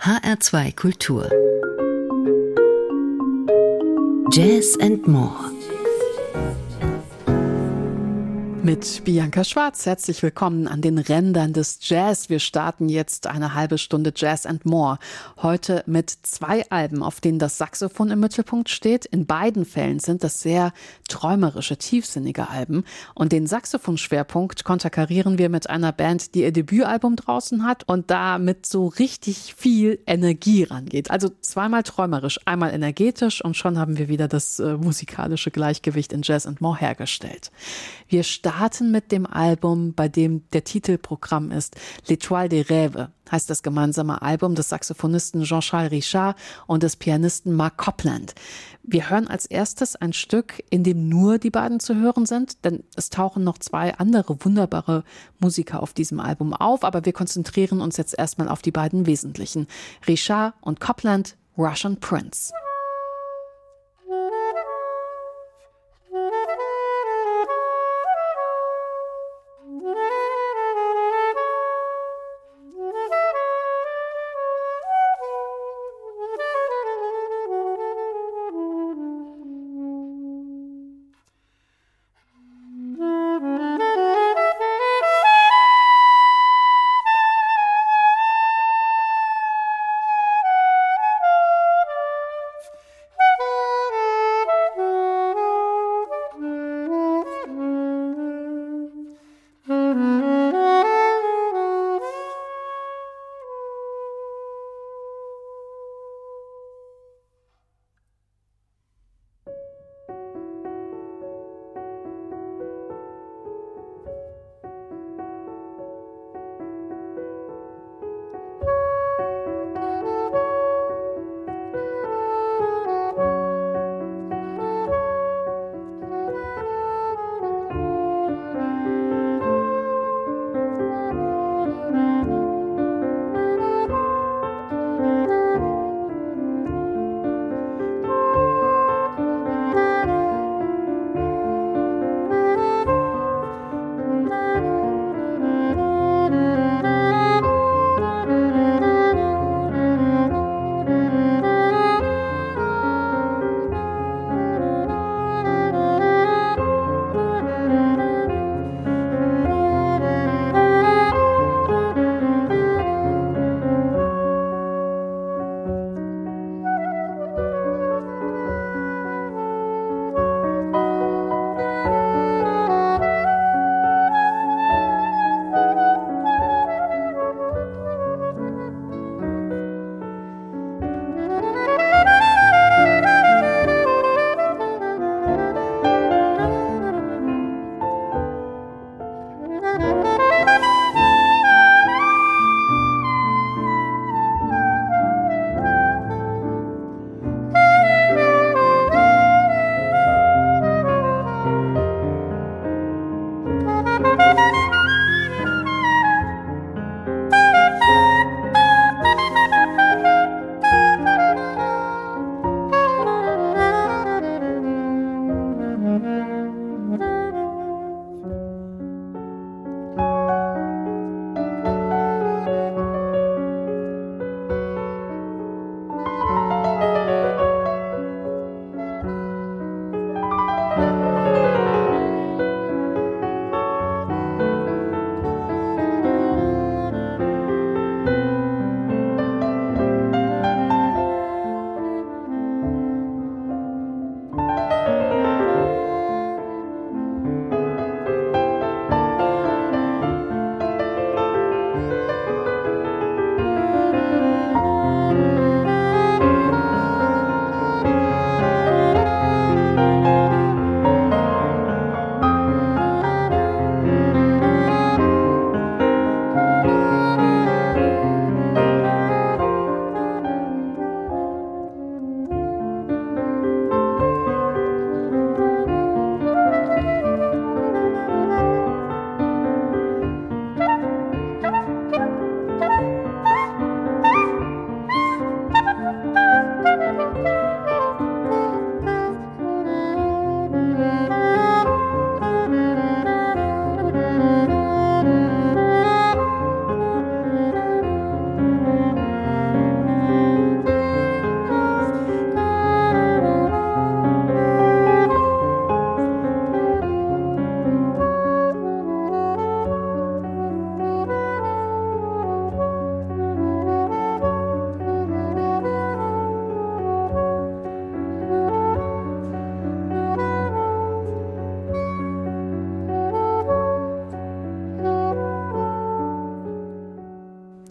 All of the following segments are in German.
HR2 Kultur. Jazz and More mit Bianca Schwarz. Herzlich willkommen an den Rändern des Jazz. Wir starten jetzt eine halbe Stunde Jazz and More. Heute mit zwei Alben, auf denen das Saxophon im Mittelpunkt steht. In beiden Fällen sind das sehr träumerische, tiefsinnige Alben. Und den Saxophonschwerpunkt konterkarieren wir mit einer Band, die ihr Debütalbum draußen hat und da mit so richtig viel Energie rangeht. Also zweimal träumerisch, einmal energetisch und schon haben wir wieder das äh, musikalische Gleichgewicht in Jazz and More hergestellt. Wir starten mit dem Album, bei dem der Titelprogramm ist L'Étoile des Rêves, heißt das gemeinsame Album des Saxophonisten Jean-Charles Richard und des Pianisten Mark Copland. Wir hören als erstes ein Stück, in dem nur die beiden zu hören sind, denn es tauchen noch zwei andere wunderbare Musiker auf diesem Album auf, aber wir konzentrieren uns jetzt erstmal auf die beiden wesentlichen. Richard und Copland, Russian Prince.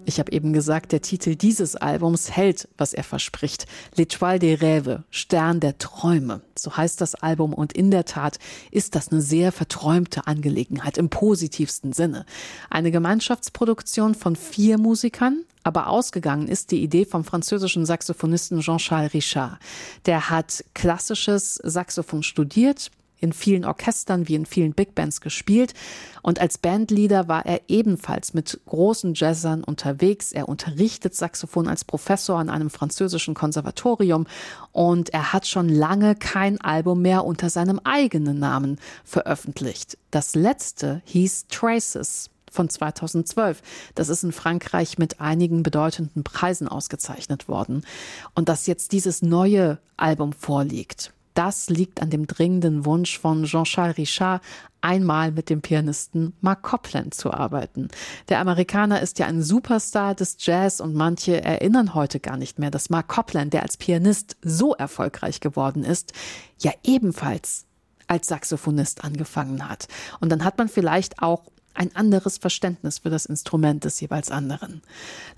Ich habe eben gesagt, der Titel dieses Albums hält, was er verspricht. L'Étoile des Rêves, Stern der Träume. So heißt das Album und in der Tat ist das eine sehr verträumte Angelegenheit im positivsten Sinne. Eine Gemeinschaftsproduktion von vier Musikern, aber ausgegangen ist die Idee vom französischen Saxophonisten Jean-Charles Richard. Der hat klassisches Saxophon studiert, in vielen Orchestern wie in vielen Big Bands gespielt und als Bandleader war er ebenfalls mit großen Jazzern unterwegs. Er unterrichtet Saxophon als Professor an einem französischen Konservatorium und er hat schon lange kein Album mehr unter seinem eigenen Namen veröffentlicht. Das letzte hieß Traces von 2012. Das ist in Frankreich mit einigen bedeutenden Preisen ausgezeichnet worden. Und dass jetzt dieses neue Album vorliegt, das liegt an dem dringenden Wunsch von Jean-Charles Richard, einmal mit dem Pianisten Mark Copland zu arbeiten. Der Amerikaner ist ja ein Superstar des Jazz und manche erinnern heute gar nicht mehr, dass Mark Copland, der als Pianist so erfolgreich geworden ist, ja ebenfalls als Saxophonist angefangen hat. Und dann hat man vielleicht auch ein anderes Verständnis für das Instrument des jeweils anderen.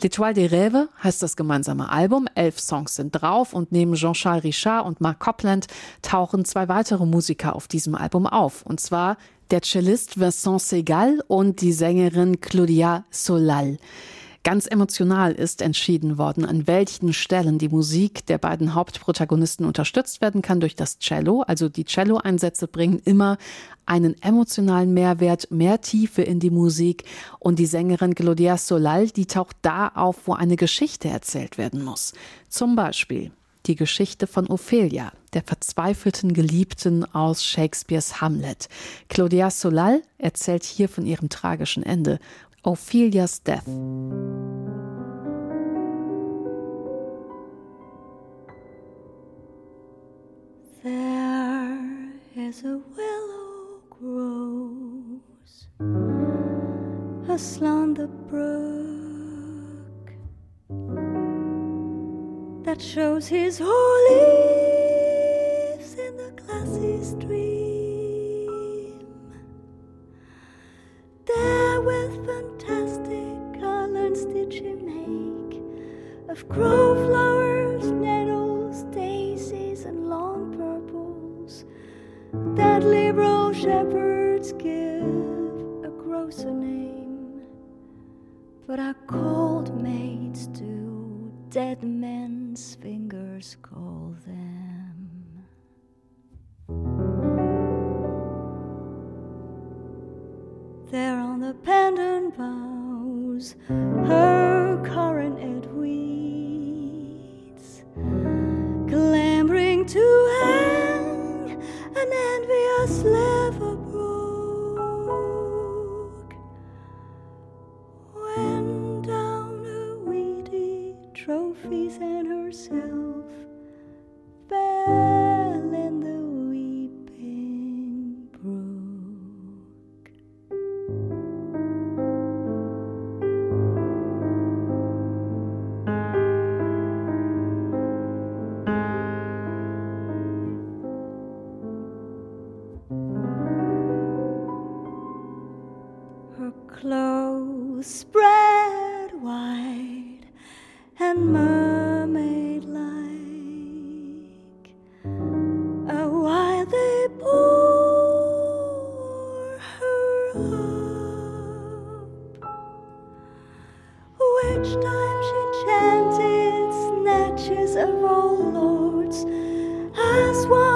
L'Étoile des Rêves heißt das gemeinsame Album. Elf Songs sind drauf und neben Jean-Charles Richard und Mark Copland tauchen zwei weitere Musiker auf diesem Album auf. Und zwar der Cellist Vincent Segal und die Sängerin Claudia Solal. Ganz emotional ist entschieden worden, an welchen Stellen die Musik der beiden Hauptprotagonisten unterstützt werden kann durch das Cello. Also die Cello-Einsätze bringen immer einen emotionalen Mehrwert, mehr Tiefe in die Musik. Und die Sängerin Gloria Solal, die taucht da auf, wo eine Geschichte erzählt werden muss. Zum Beispiel die Geschichte von Ophelia, der verzweifelten Geliebten aus Shakespeares Hamlet. Claudia Solal erzählt hier von ihrem tragischen Ende Ophelia's death. There is a willow grows aslant the brook that shows his leaves in the glassy stream. There with fantastic did make of grove flowers, nettles, daisies, and long purples. that liberal shepherds give a grosser name, but our cold maids do dead men's fingers call them. There on the pendant boughs, her which time she chanted snatches of old lords as one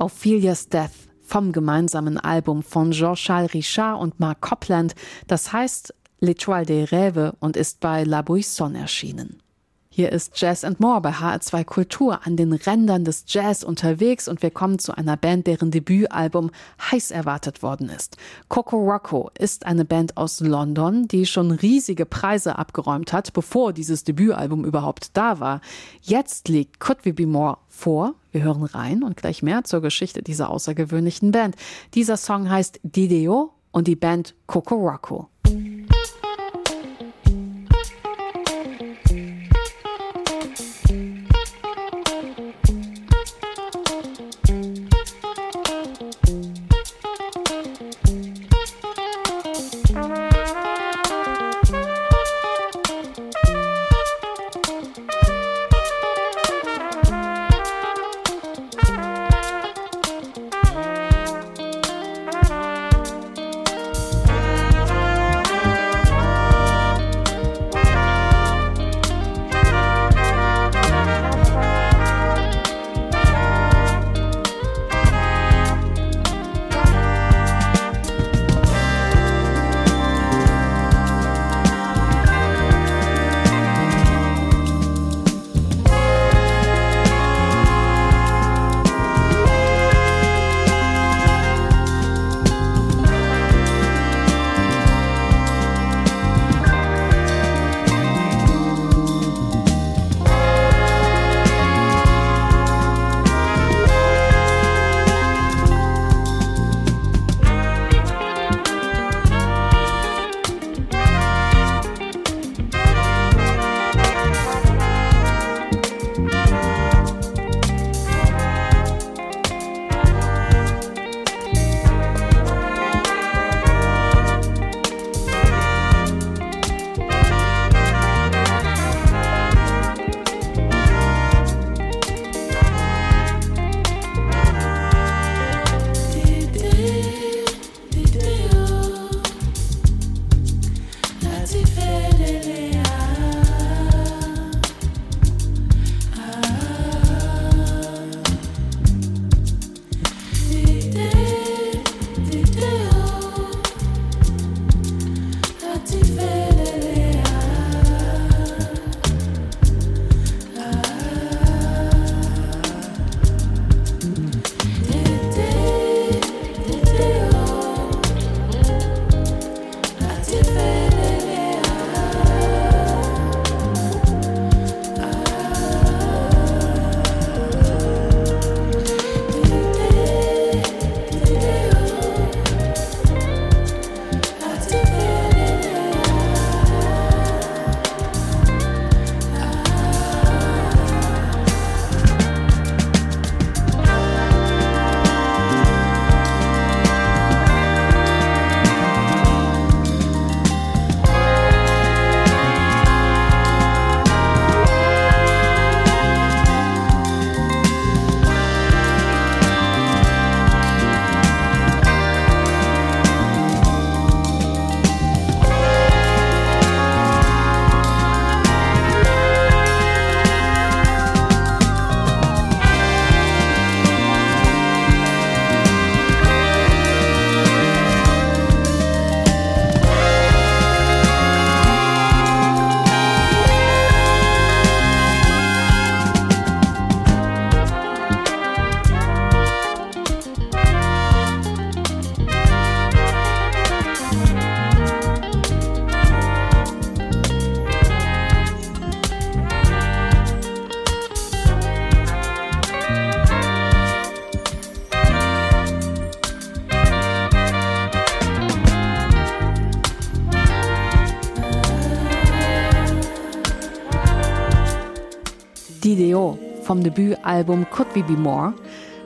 Ophelia's Death vom gemeinsamen Album von Jean-Charles Richard und Mark Copland, das heißt L'Etoile des Rêves und ist bei La Buisson erschienen. Hier ist Jazz and More bei HR2 Kultur an den Rändern des Jazz unterwegs und wir kommen zu einer Band, deren Debütalbum heiß erwartet worden ist. Coco Rocco ist eine Band aus London, die schon riesige Preise abgeräumt hat, bevor dieses Debütalbum überhaupt da war. Jetzt liegt Could We Be More vor. Wir hören rein und gleich mehr zur Geschichte dieser außergewöhnlichen Band. Dieser Song heißt Dideo und die Band Coco Rocco. Vom Debütalbum Could We Be More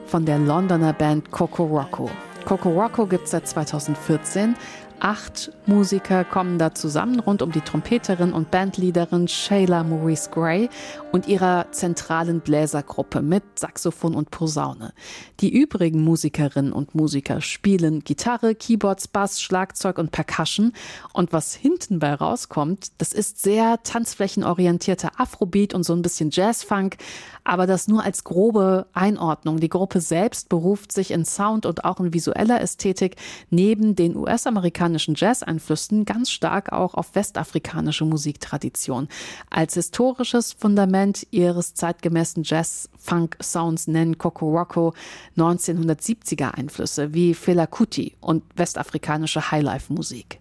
von der Londoner Band Coco Rocco. Coco Rocco gibt es seit 2014 Acht Musiker kommen da zusammen rund um die Trompeterin und Bandleaderin Shayla Maurice Gray und ihrer zentralen Bläsergruppe mit Saxophon und Posaune. Die übrigen Musikerinnen und Musiker spielen Gitarre, Keyboards, Bass, Schlagzeug und Percussion. Und was hinten bei rauskommt, das ist sehr tanzflächenorientierter Afrobeat und so ein bisschen Jazzfunk, aber das nur als grobe Einordnung. Die Gruppe selbst beruft sich in Sound und auch in visueller Ästhetik neben den US-amerikanischen Jazz-Einflüssen ganz stark auch auf westafrikanische Musiktradition. Als historisches Fundament ihres zeitgemäßen Jazz-Funk-Sounds nennen Coco Rocco 1970er Einflüsse wie Fela Kuti und westafrikanische Highlife-Musik.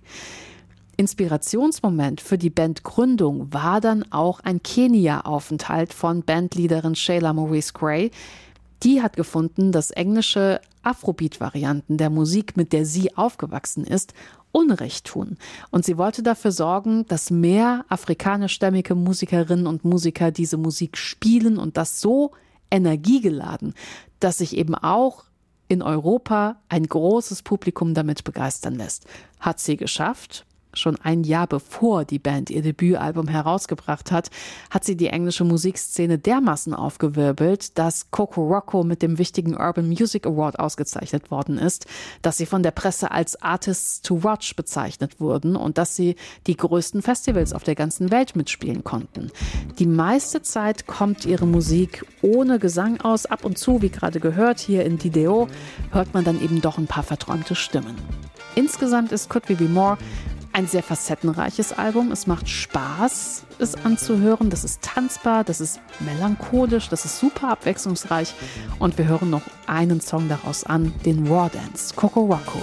Inspirationsmoment für die Bandgründung war dann auch ein Kenia-Aufenthalt von Bandleaderin Shayla Maurice Gray. Die hat gefunden, dass englische Afrobeat-Varianten der Musik, mit der sie aufgewachsen ist, Unrecht tun. Und sie wollte dafür sorgen, dass mehr afrikanischstämmige Musikerinnen und Musiker diese Musik spielen und das so energiegeladen, dass sich eben auch in Europa ein großes Publikum damit begeistern lässt. Hat sie geschafft? Schon ein Jahr bevor die Band ihr Debütalbum herausgebracht hat, hat sie die englische Musikszene dermaßen aufgewirbelt, dass Coco Rocco mit dem wichtigen Urban Music Award ausgezeichnet worden ist, dass sie von der Presse als Artists to Watch bezeichnet wurden und dass sie die größten Festivals auf der ganzen Welt mitspielen konnten. Die meiste Zeit kommt ihre Musik ohne Gesang aus. Ab und zu, wie gerade gehört, hier in Dideo, hört man dann eben doch ein paar verträumte Stimmen. Insgesamt ist Could We Be More ein sehr facettenreiches Album. Es macht Spaß, es anzuhören. Das ist tanzbar, das ist melancholisch, das ist super abwechslungsreich. Und wir hören noch einen Song daraus an, den War Dance, Coco Rocco.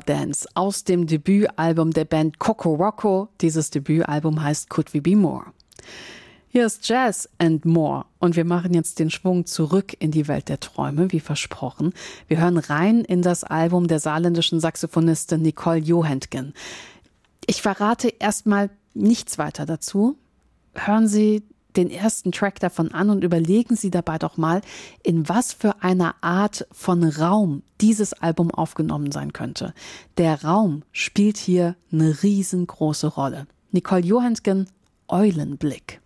Dance aus dem Debütalbum der Band Coco Rocco. Dieses Debütalbum heißt Could We Be More. Hier ist Jazz and More und wir machen jetzt den Schwung zurück in die Welt der Träume, wie versprochen. Wir hören rein in das Album der saarländischen Saxophonistin Nicole Johentgen. Ich verrate erstmal nichts weiter dazu. Hören Sie den ersten Track davon an und überlegen Sie dabei doch mal, in was für einer Art von Raum dieses Album aufgenommen sein könnte. Der Raum spielt hier eine riesengroße Rolle. Nicole Johentgen, Eulenblick.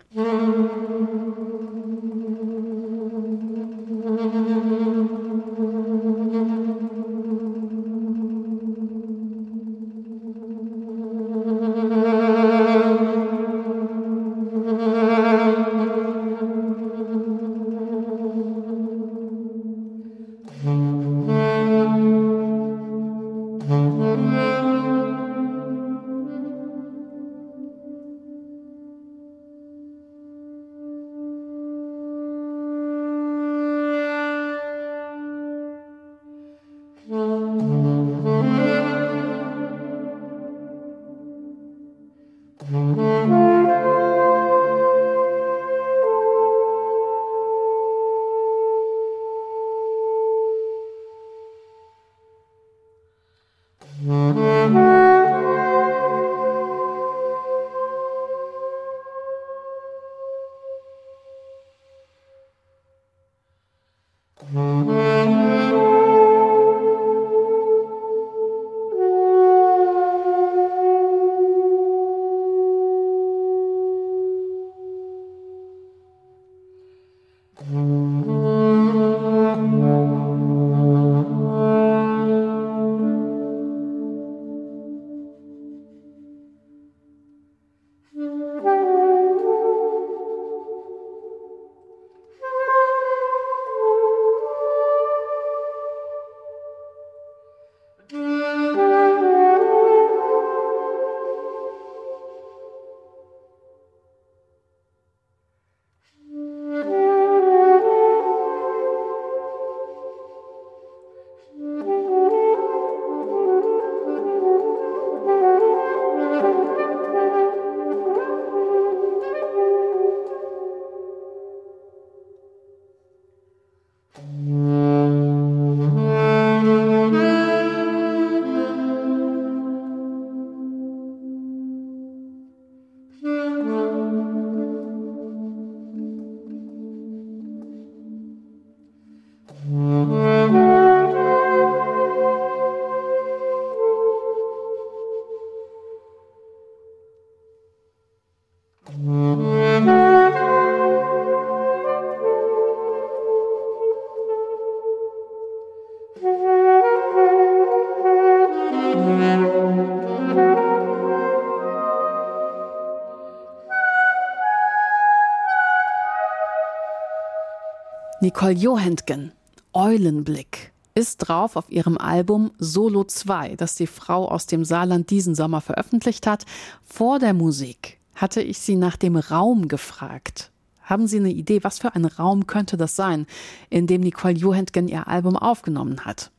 Nicole Johentgen, Eulenblick, ist drauf auf ihrem Album Solo 2, das die Frau aus dem Saarland diesen Sommer veröffentlicht hat. Vor der Musik hatte ich sie nach dem Raum gefragt. Haben Sie eine Idee, was für ein Raum könnte das sein, in dem Nicole Johentgen ihr Album aufgenommen hat?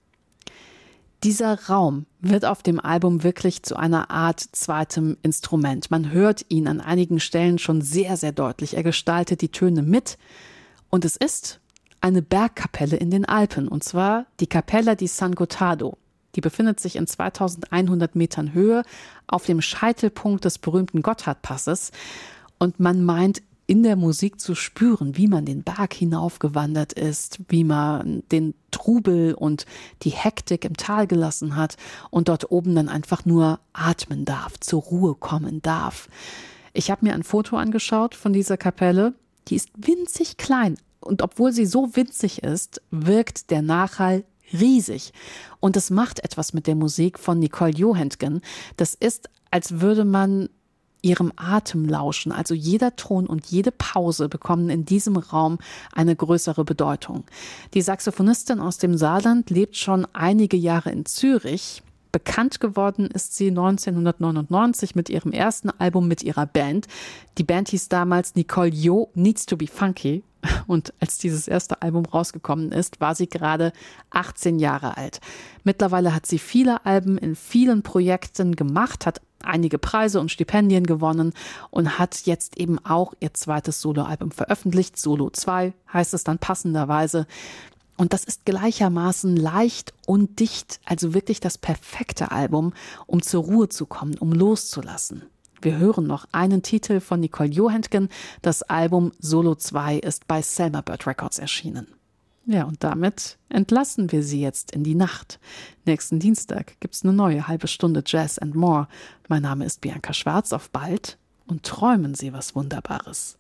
Dieser Raum wird auf dem Album wirklich zu einer Art zweitem Instrument. Man hört ihn an einigen Stellen schon sehr, sehr deutlich. Er gestaltet die Töne mit. Und es ist eine Bergkapelle in den Alpen, und zwar die Capella di San Gottardo. Die befindet sich in 2100 Metern Höhe auf dem Scheitelpunkt des berühmten Gotthardpasses. Und man meint in der Musik zu spüren, wie man den Berg hinaufgewandert ist, wie man den Trubel und die Hektik im Tal gelassen hat und dort oben dann einfach nur atmen darf, zur Ruhe kommen darf. Ich habe mir ein Foto angeschaut von dieser Kapelle. Die ist winzig klein, und obwohl sie so winzig ist, wirkt der Nachhall riesig. Und es macht etwas mit der Musik von Nicole Johentgen. Das ist, als würde man ihrem Atem lauschen. Also jeder Ton und jede Pause bekommen in diesem Raum eine größere Bedeutung. Die Saxophonistin aus dem Saarland lebt schon einige Jahre in Zürich Bekannt geworden ist sie 1999 mit ihrem ersten Album mit ihrer Band. Die Band hieß damals Nicole Yo Needs to be Funky. Und als dieses erste Album rausgekommen ist, war sie gerade 18 Jahre alt. Mittlerweile hat sie viele Alben in vielen Projekten gemacht, hat einige Preise und Stipendien gewonnen und hat jetzt eben auch ihr zweites Soloalbum veröffentlicht. Solo 2 heißt es dann passenderweise. Und das ist gleichermaßen leicht und dicht, also wirklich das perfekte Album, um zur Ruhe zu kommen, um loszulassen. Wir hören noch einen Titel von Nicole Johantgen. Das Album Solo 2 ist bei Selma Bird Records erschienen. Ja, und damit entlassen wir Sie jetzt in die Nacht. Nächsten Dienstag gibt's eine neue halbe Stunde Jazz and More. Mein Name ist Bianca Schwarz. Auf bald und träumen Sie was Wunderbares.